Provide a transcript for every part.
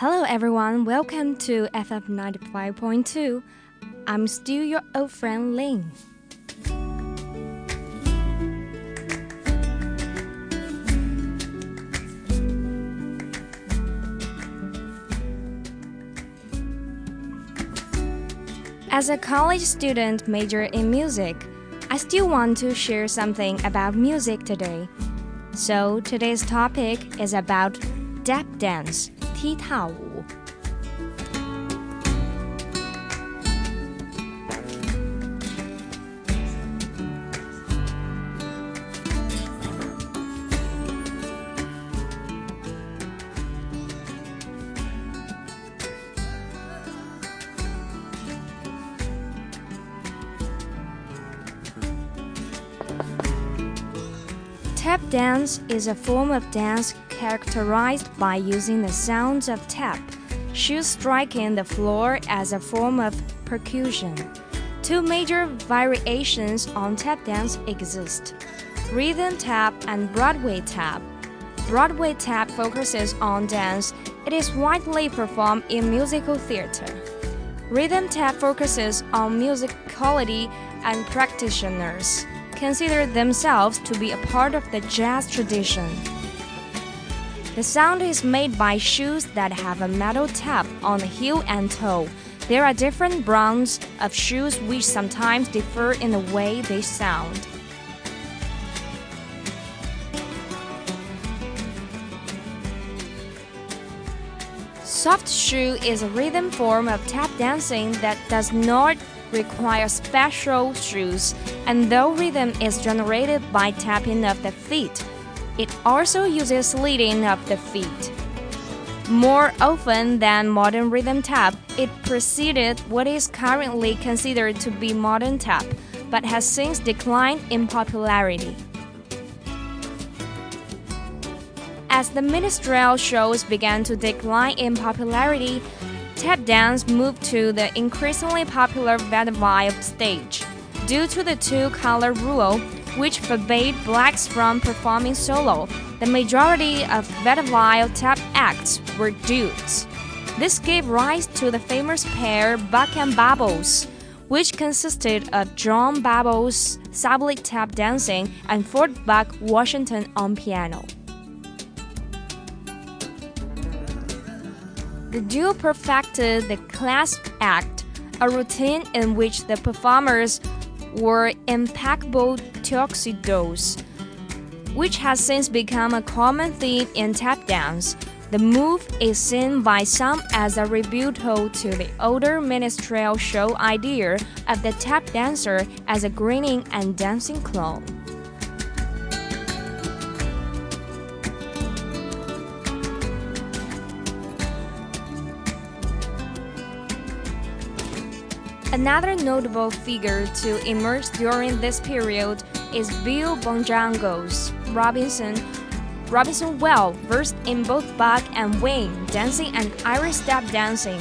Hello, everyone. Welcome to FF 95.2. I'm still your old friend Ling. As a college student major in music, I still want to share something about music today. So today's topic is about tap dance, 踢踏舞。Tap dance is a form of dance characterized by using the sounds of tap, shoes striking the floor as a form of percussion. Two major variations on tap dance exist rhythm tap and Broadway tap. Broadway tap focuses on dance, it is widely performed in musical theater. Rhythm tap focuses on musicality and practitioners consider themselves to be a part of the jazz tradition. The sound is made by shoes that have a metal tap on the heel and toe. There are different brands of shoes which sometimes differ in the way they sound. Soft shoe is a rhythm form of tap dancing that does not require special shoes, and though rhythm is generated by tapping of the feet, it also uses leading of the feet. More often than modern rhythm tap, it preceded what is currently considered to be modern tap, but has since declined in popularity. As the minstrel shows began to decline in popularity, tap dance moved to the increasingly popular vaudeville stage. Due to the two-color rule, which forbade blacks from performing solo, the majority of vaudeville tap acts were dudes. This gave rise to the famous pair Buck and Bubbles, which consisted of John Bubbles Sublett tap dancing and Ford Buck Washington on piano. The duo perfected the class act, a routine in which the performers wore impeccable tuxedos, which has since become a common theme in tap dance. The move is seen by some as a rebuttal to the older minstrel show idea of the tap dancer as a grinning and dancing clown. Another notable figure to emerge during this period is Bill Bojangles Robinson. Robinson well versed in both buck and wing dancing and Irish step dancing.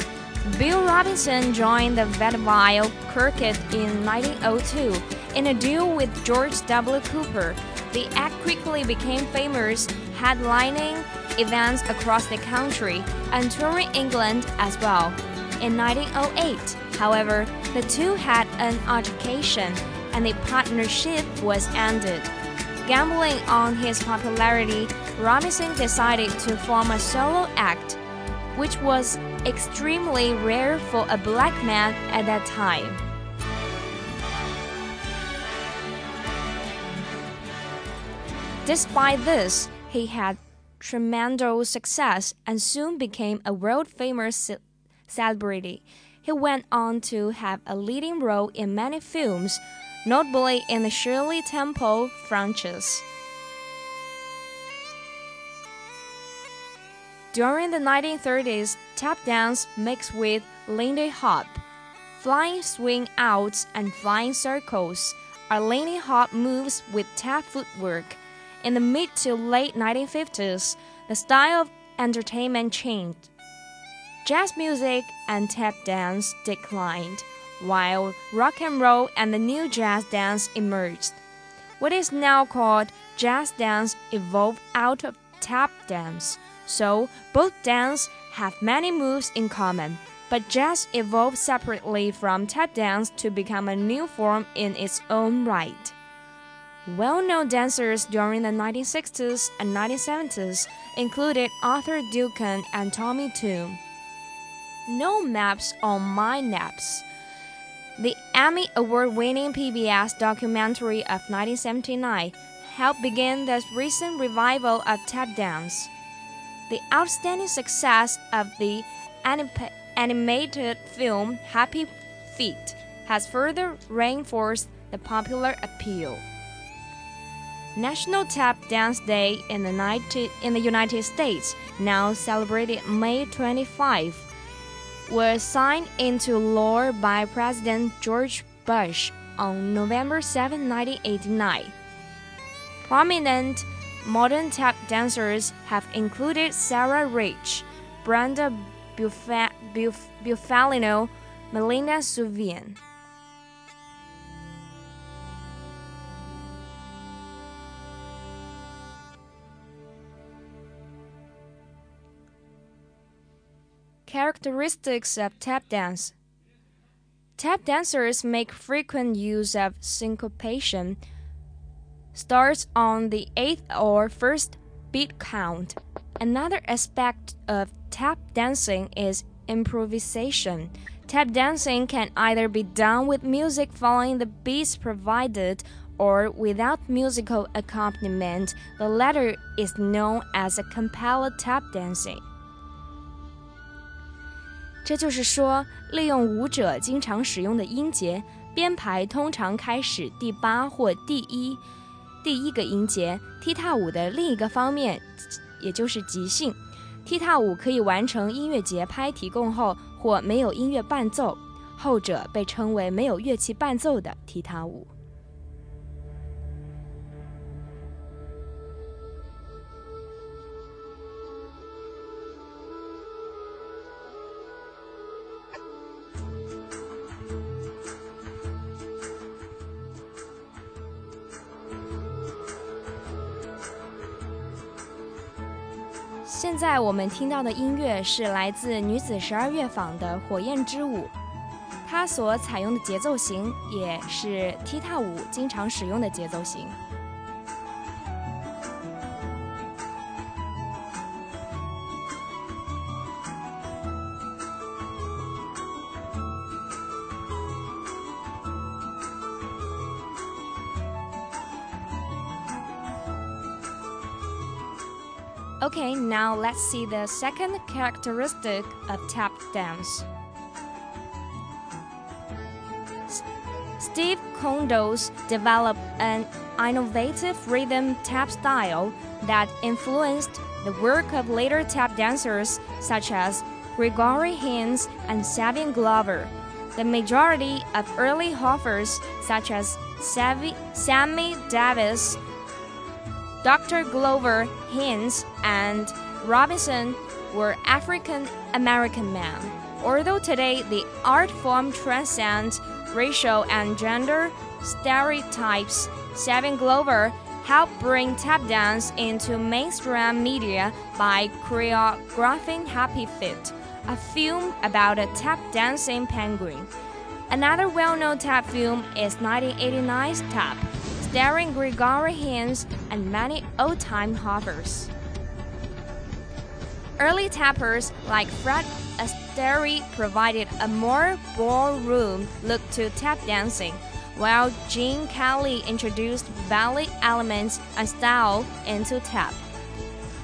Bill Robinson joined the vaudeville circuit in 1902 in a duo with George W. Cooper. The act quickly became famous, headlining events across the country and touring England as well. In 1908, However, the two had an altercation and the partnership was ended. Gambling on his popularity, Robinson decided to form a solo act, which was extremely rare for a black man at that time. Despite this, he had tremendous success and soon became a world famous celebrity. He went on to have a leading role in many films, notably in the Shirley Temple franchise. During the 1930s, tap dance mixed with Lindy Hop, flying swing outs, and flying circles are Lindy Hop moves with tap footwork. In the mid to late 1950s, the style of entertainment changed. Jazz music and tap dance declined, while rock and roll and the new jazz dance emerged. What is now called jazz dance evolved out of tap dance, so both dance have many moves in common, but jazz evolved separately from tap dance to become a new form in its own right. Well known dancers during the 1960s and 1970s included Arthur Duncan and Tommy Tune. No Maps on My Taps. The Emmy Award winning PBS documentary of 1979 helped begin the recent revival of tap dance. The outstanding success of the animated film Happy Feet has further reinforced the popular appeal. National Tap Dance Day in the, 90, in the United States, now celebrated May 25, was signed into law by President George Bush on November 7, 1989. Prominent modern tap dancers have included Sarah Rich, Brenda Bufalino, Melinda Sullivan. Characteristics of tap dance Tap dancers make frequent use of syncopation, starts on the eighth or first beat count. Another aspect of tap dancing is improvisation. Tap dancing can either be done with music following the beats provided or without musical accompaniment. The latter is known as a cappella tap dancing. 这就是说，利用舞者经常使用的音节编排，通常开始第八或第一第一个音节。踢踏舞的另一个方面，也就是即兴。踢踏舞可以完成音乐节拍提供后，或没有音乐伴奏，后者被称为没有乐器伴奏的踢踏舞。我们听到的音乐是来自女子十二乐坊的《火焰之舞》，它所采用的节奏型也是踢踏舞经常使用的节奏型。Let's see the second characteristic of tap dance. Steve Condos developed an innovative rhythm tap style that influenced the work of later tap dancers such as Gregory Hines and Savion Glover. The majority of early hoofers, such as Sammy Davis, Dr. Glover Hines and Robinson were African American men. Although today the art form transcends racial and gender stereotypes, Savion Glover helped bring tap dance into mainstream media by choreographing Happy Feet, a film about a tap dancing penguin. Another well known tap film is 1989's Tap, starring Gregory Hines and many old time hoofers. Early tappers like Fred Astaire provided a more ballroom look to tap dancing, while Gene Kelly introduced ballet elements and style into tap.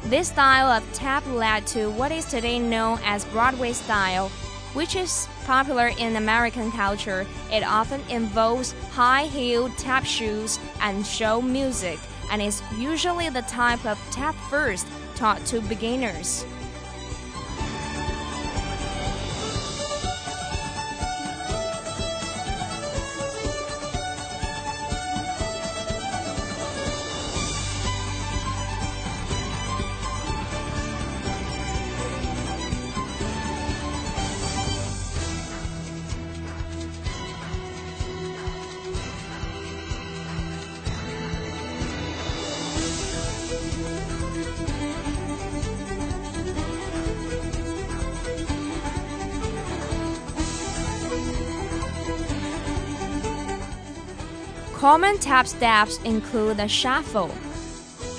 This style of tap led to what is today known as Broadway style, which is popular in American culture. It often involves high-heeled tap shoes and show music, and is usually the type of tap first taught to beginners. Common tap steps include the shuffle,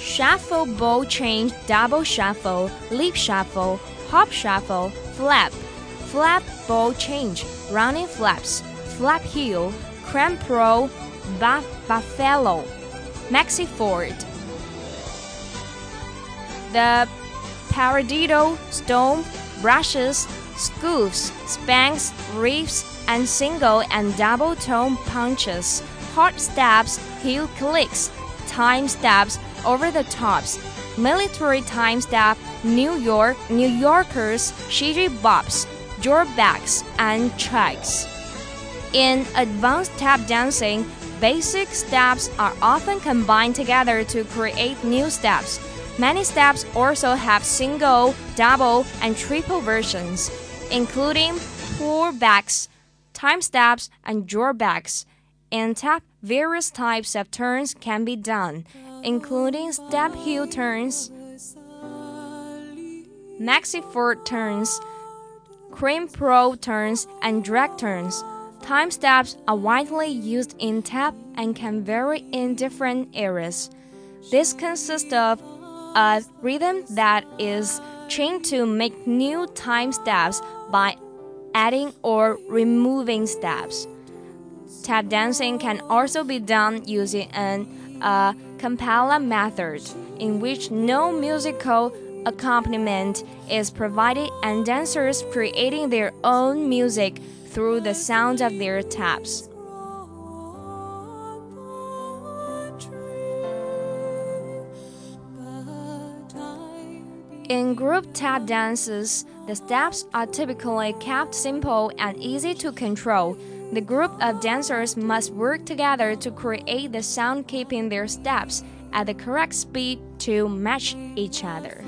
shuffle ball change, double shuffle, leap shuffle, hop shuffle, flap, flap ball change, running flaps, flap heel, cramp roll, buff, buffalo, Maxie Ford. The paradiddle, stomp, brushes, scoops, spanks, reefs, and single and double tone punches, hard stabs, heel clicks, time stabs over the tops, military time stab, New York, New Yorkers, shiji bops, backs, and tracks. In advanced tap dancing, basic steps are often combined together to create new steps. Many steps also have single, double, and triple versions, including pullbacks, time steps, and drawbacks. In tap, various types of turns can be done, including step heel turns, Maxie Ford turns, cramp roll turns, and drag turns. Time steps are widely used in tap and can vary in different areas. This consists of a rhythm that is trained to make new time steps by adding or removing steps. Tap dancing can also be done using an a cappella method, in which no musical accompaniment is provided and dancers creating their own music through the sound of their taps. In group tap dances, the steps are typically kept simple and easy to control. The group of dancers must work together to create the sound, keeping their steps at the correct speed to match each other.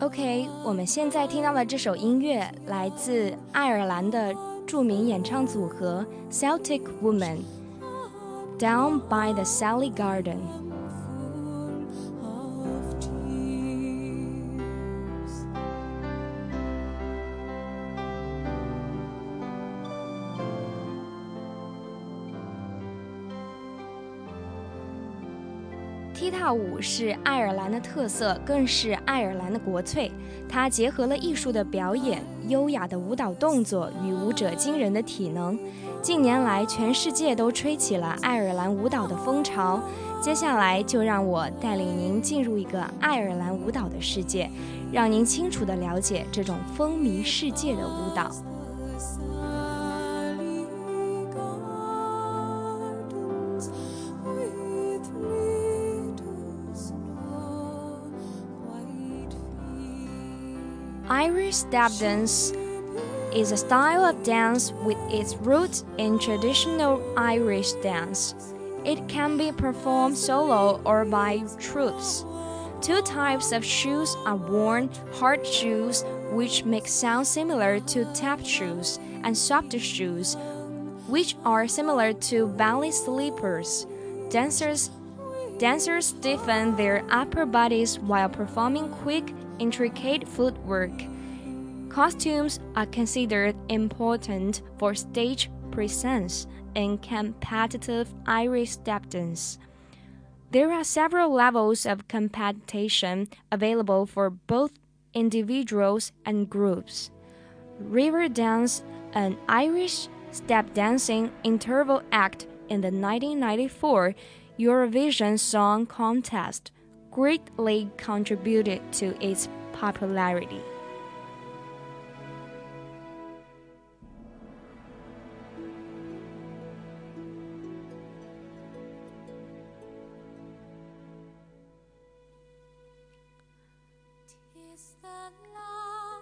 OK，我们现在听到的这首音乐来自爱尔兰的著名演唱组合 Celtic Woman，Down by the Sally Garden。踢踏舞是爱尔兰的特色，更是爱尔兰的国粹。它结合了艺术的表演、优雅的舞蹈动作与舞者惊人的体能。近年来，全世界都吹起了爱尔兰舞蹈的风潮。接下来，就让我带领您进入一个爱尔兰舞蹈的世界，让您清楚地了解这种风靡世界的舞蹈。Step dance is a style of dance with its roots in traditional Irish dance. It can be performed solo or by troupes. Two types of shoes are worn hard shoes, which make sound similar to tap shoes, and softer shoes, which are similar to ballet slippers. Dancers Dancers stiffen their upper bodies while performing quick, intricate footwork. Costumes are considered important for stage presence in competitive Irish step dance. There are several levels of competition available for both individuals and groups. River Dance, an Irish step dancing interval act in the 1994 Eurovision Song Contest greatly contributed to its popularity.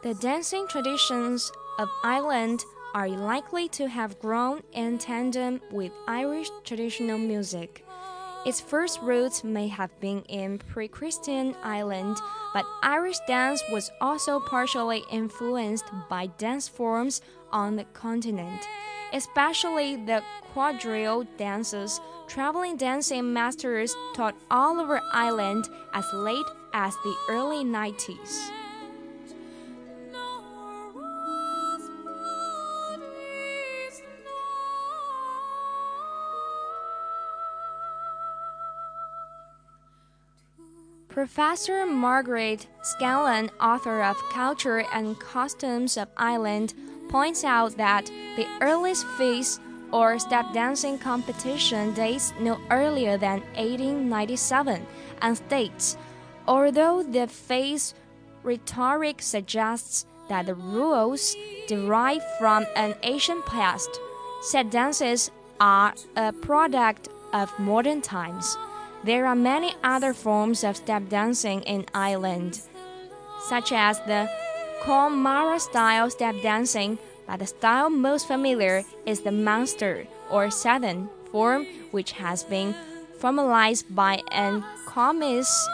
The dancing traditions of Ireland are likely to have grown in tandem with Irish traditional music. Its first roots may have been in pre Christian Ireland, but Irish dance was also partially influenced by dance forms on the continent, especially the quadrille dances. Traveling dancing masters taught all over Ireland as late as the early 90s. Professor Margaret Scanlon, author of Culture and Customs of Ireland, points out that the earliest feis or step dancing competition dates no earlier than 1897 and states, although the feis rhetoric suggests that the rules derive from an ancient past, set dances are a product of modern times. There are many other forms of step dancing in Ireland, such as the Connemara style step dancing, but the style most familiar is the Munster or Southern form, which has been formalized by an commiss,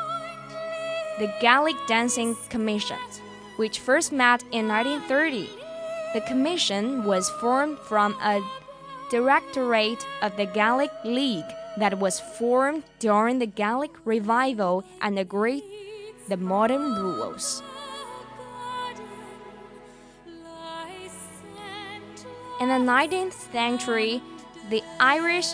the Gaelic Dancing Commission, which first met in 1930. The commission was formed from a directorate of the Gaelic League that was formed during the Gaelic revival and agreed the modern rules. In the 19th century, the Irish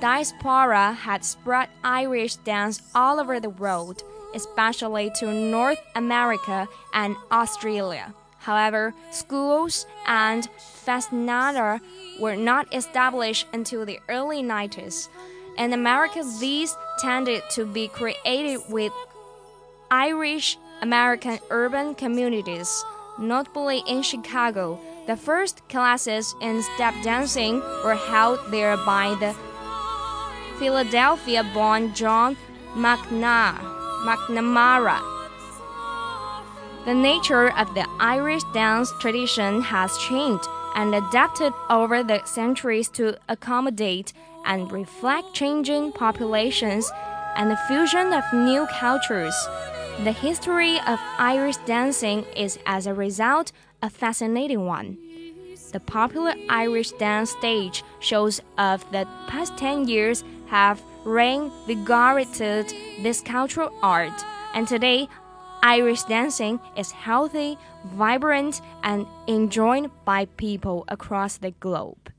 diaspora had spread Irish dance all over the world, especially to North America and Australia. However, schools and feiseanna were not established until the early 90s. In America, these tended to be created with Irish American urban communities, notably in Chicago. The first classes in step dancing were held there by the Philadelphia born John McNamara. The nature of the Irish dance tradition has changed and adapted over the centuries to accommodate and reflect changing populations and the fusion of new cultures. The history of Irish dancing is, as a result, a fascinating one. The popular Irish dance stage shows of the past 10 years have reinvigorated this cultural art, and today Irish dancing is healthy, vibrant, and enjoyed by people across the globe.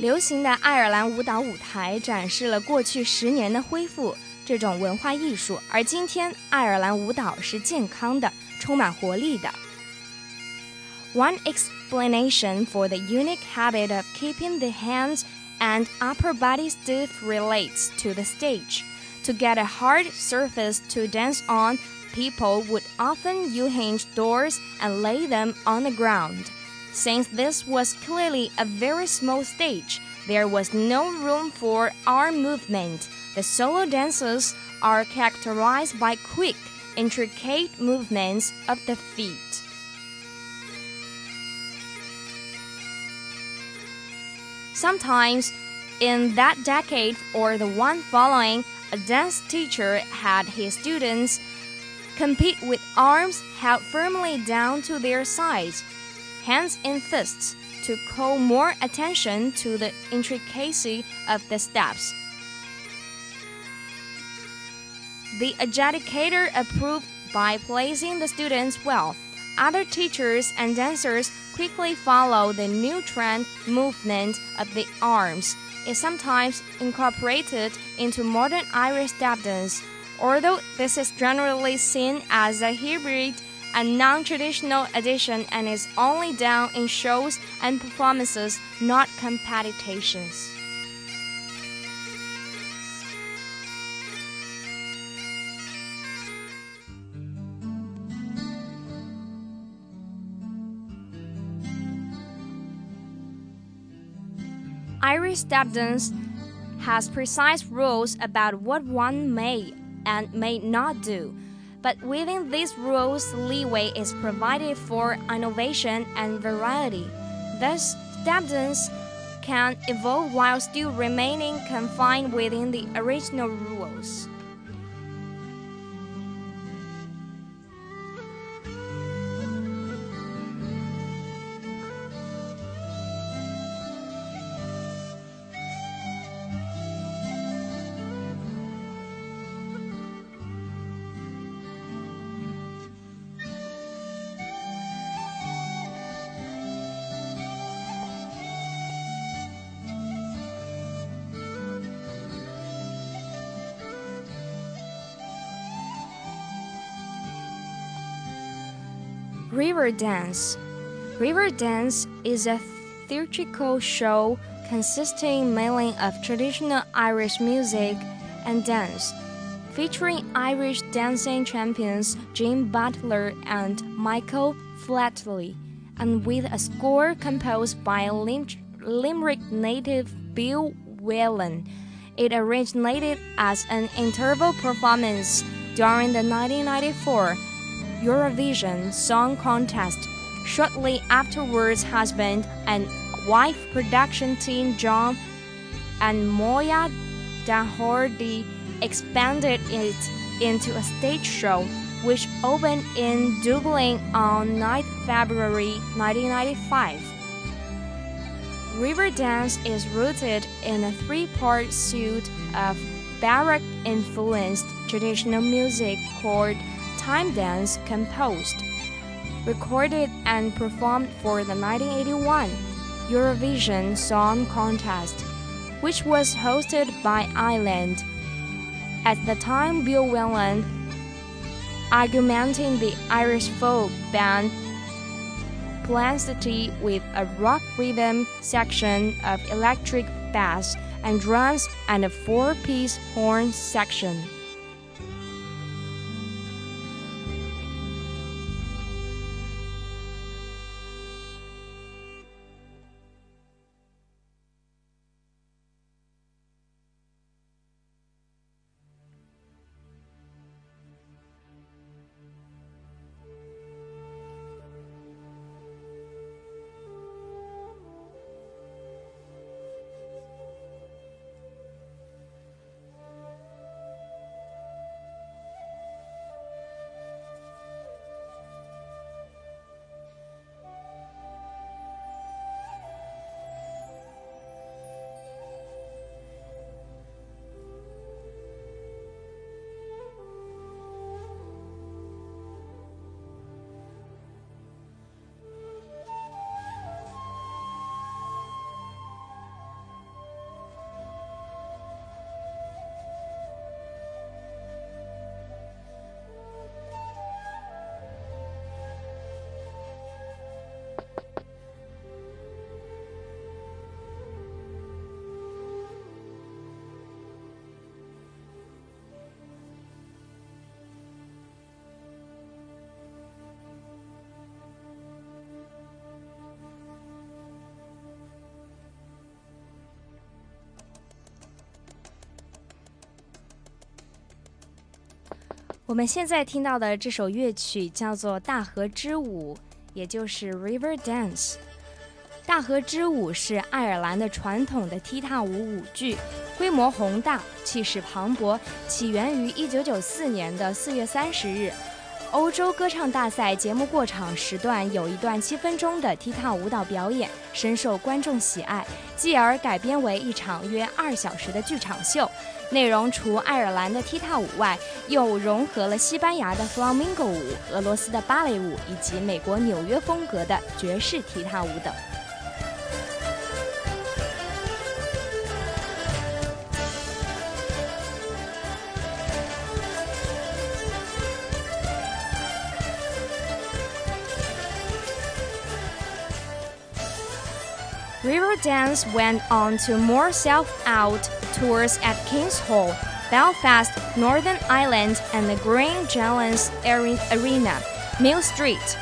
流行的爱尔兰舞蹈舞台展示了过去十年的恢复这种文化艺术，而今天爱尔兰舞蹈是健康的、充满活力的。One explanation for the unique habit of keeping the hands and upper body stiff relates to the stage. To get a hard surface to dance on, people would often unhinge doors and lay them on the ground. Since this was clearly a very small stage, there was no room for arm movement. The solo dances are characterized by quick, intricate movements of the feet. Sometimes, in that decade or the one following, a dance teacher had his students compete with arms held firmly down to their sides hands in fists, to call more attention to the intricacy of the steps. The adjudicator approved by placing the students well. Other teachers and dancers quickly follow the new trend movement of the arms. Is sometimes incorporated into modern Irish step dance, although this is generally seen as a hybrid a non traditional edition and is only done in shows and performances, not competitions. Irish step dance has precise rules about what one may and may not do. But within these rules, leeway is provided for innovation and variety. Thus, standards can evolve while still remaining confined within the original rules. River Dance River Dance is a theatrical show consisting mainly of traditional Irish music and dance, featuring Irish dancing champions Jean Butler and Michael Flatley, and with a score composed by Lim Limerick native Bill Whelan. It originated as an interval performance during the 1994 Eurovision Song Contest. Shortly afterwards, husband and wife production team John and Moya Doherty expanded it into a stage show, which opened in Dublin on 9 February 1995. Riverdance is rooted in a three-part suite of Baroque-influenced traditional music called time dance composed, recorded and performed for the 1981 Eurovision Song Contest, which was hosted by Ireland. At the time, Bill Whelan, augmenting the Irish folk band Planxty with a rock rhythm section of electric bass and drums and a four-piece horn section. 我们现在听到的这首乐曲叫做《大河之舞》，也就是 River Dance。大河之舞是爱尔兰的传统的踢踏舞舞剧，规模宏大，气势磅礴，起源于1994年的4月30日。欧洲歌唱大赛节目过场时段有一段七分钟的踢踏舞蹈表演，深受观众喜爱，继而改编为一场约二小时的剧场秀。内容除爱尔兰的踢踏舞外，又融合了西班牙的 Flamingo 舞、俄罗斯的芭蕾舞以及美国纽约风格的爵士踢踏舞等。Riverdance went on to more self-out tours at King's Hall, Belfast, Northern Ireland, and the Green Glens Arena, Mill Street.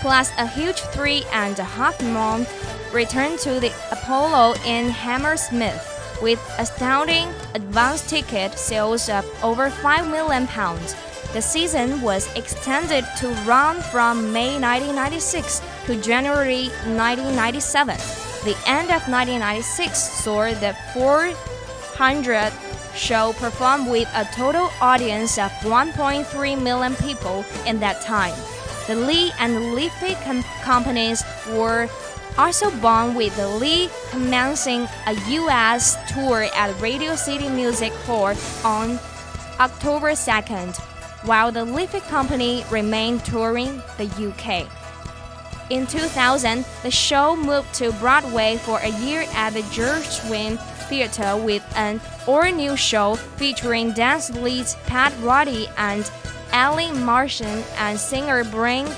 Plus a huge three and a half month return to the Apollo in Hammersmith with astounding advance ticket sales of over 5 million pounds. The season was extended to run from May 1996 to January 1997. The end of 1996 saw the 400 show perform with a total audience of 1.3 million people in that time. The Lee and Lee com companies were also born with the Lee commencing a U.S. tour at Radio City Music Hall on October 2nd, while the Liffey Company remained touring the UK. In 2000, the show moved to Broadway for a year at the Gershwin Theatre with an all-new show featuring dance leads Pat Roddy and Eileen Martin and singer Brian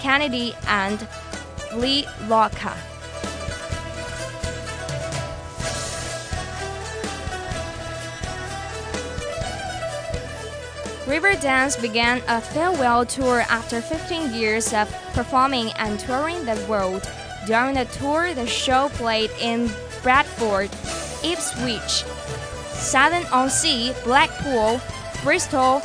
Kennedy and Lee Loca. Riverdance began a farewell tour after 15 years of performing and touring the world. During the tour, the show played in Bradford, Ipswich, Southend-on-Sea, Blackpool, Bristol,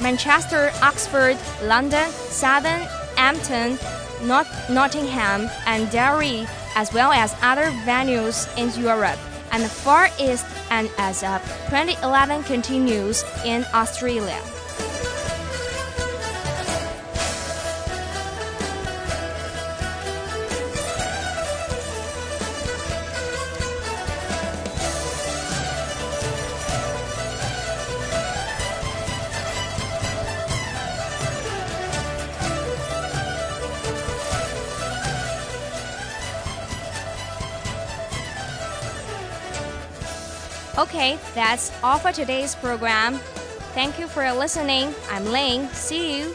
Manchester, Oxford, London, Southampton, Not Nottingham, and Derry, as well as other venues in Europe and the Far East and as uh, of 2011 continues in Australia. Okay, that's all for today's program. Thank you for listening. I'm Ling. See you.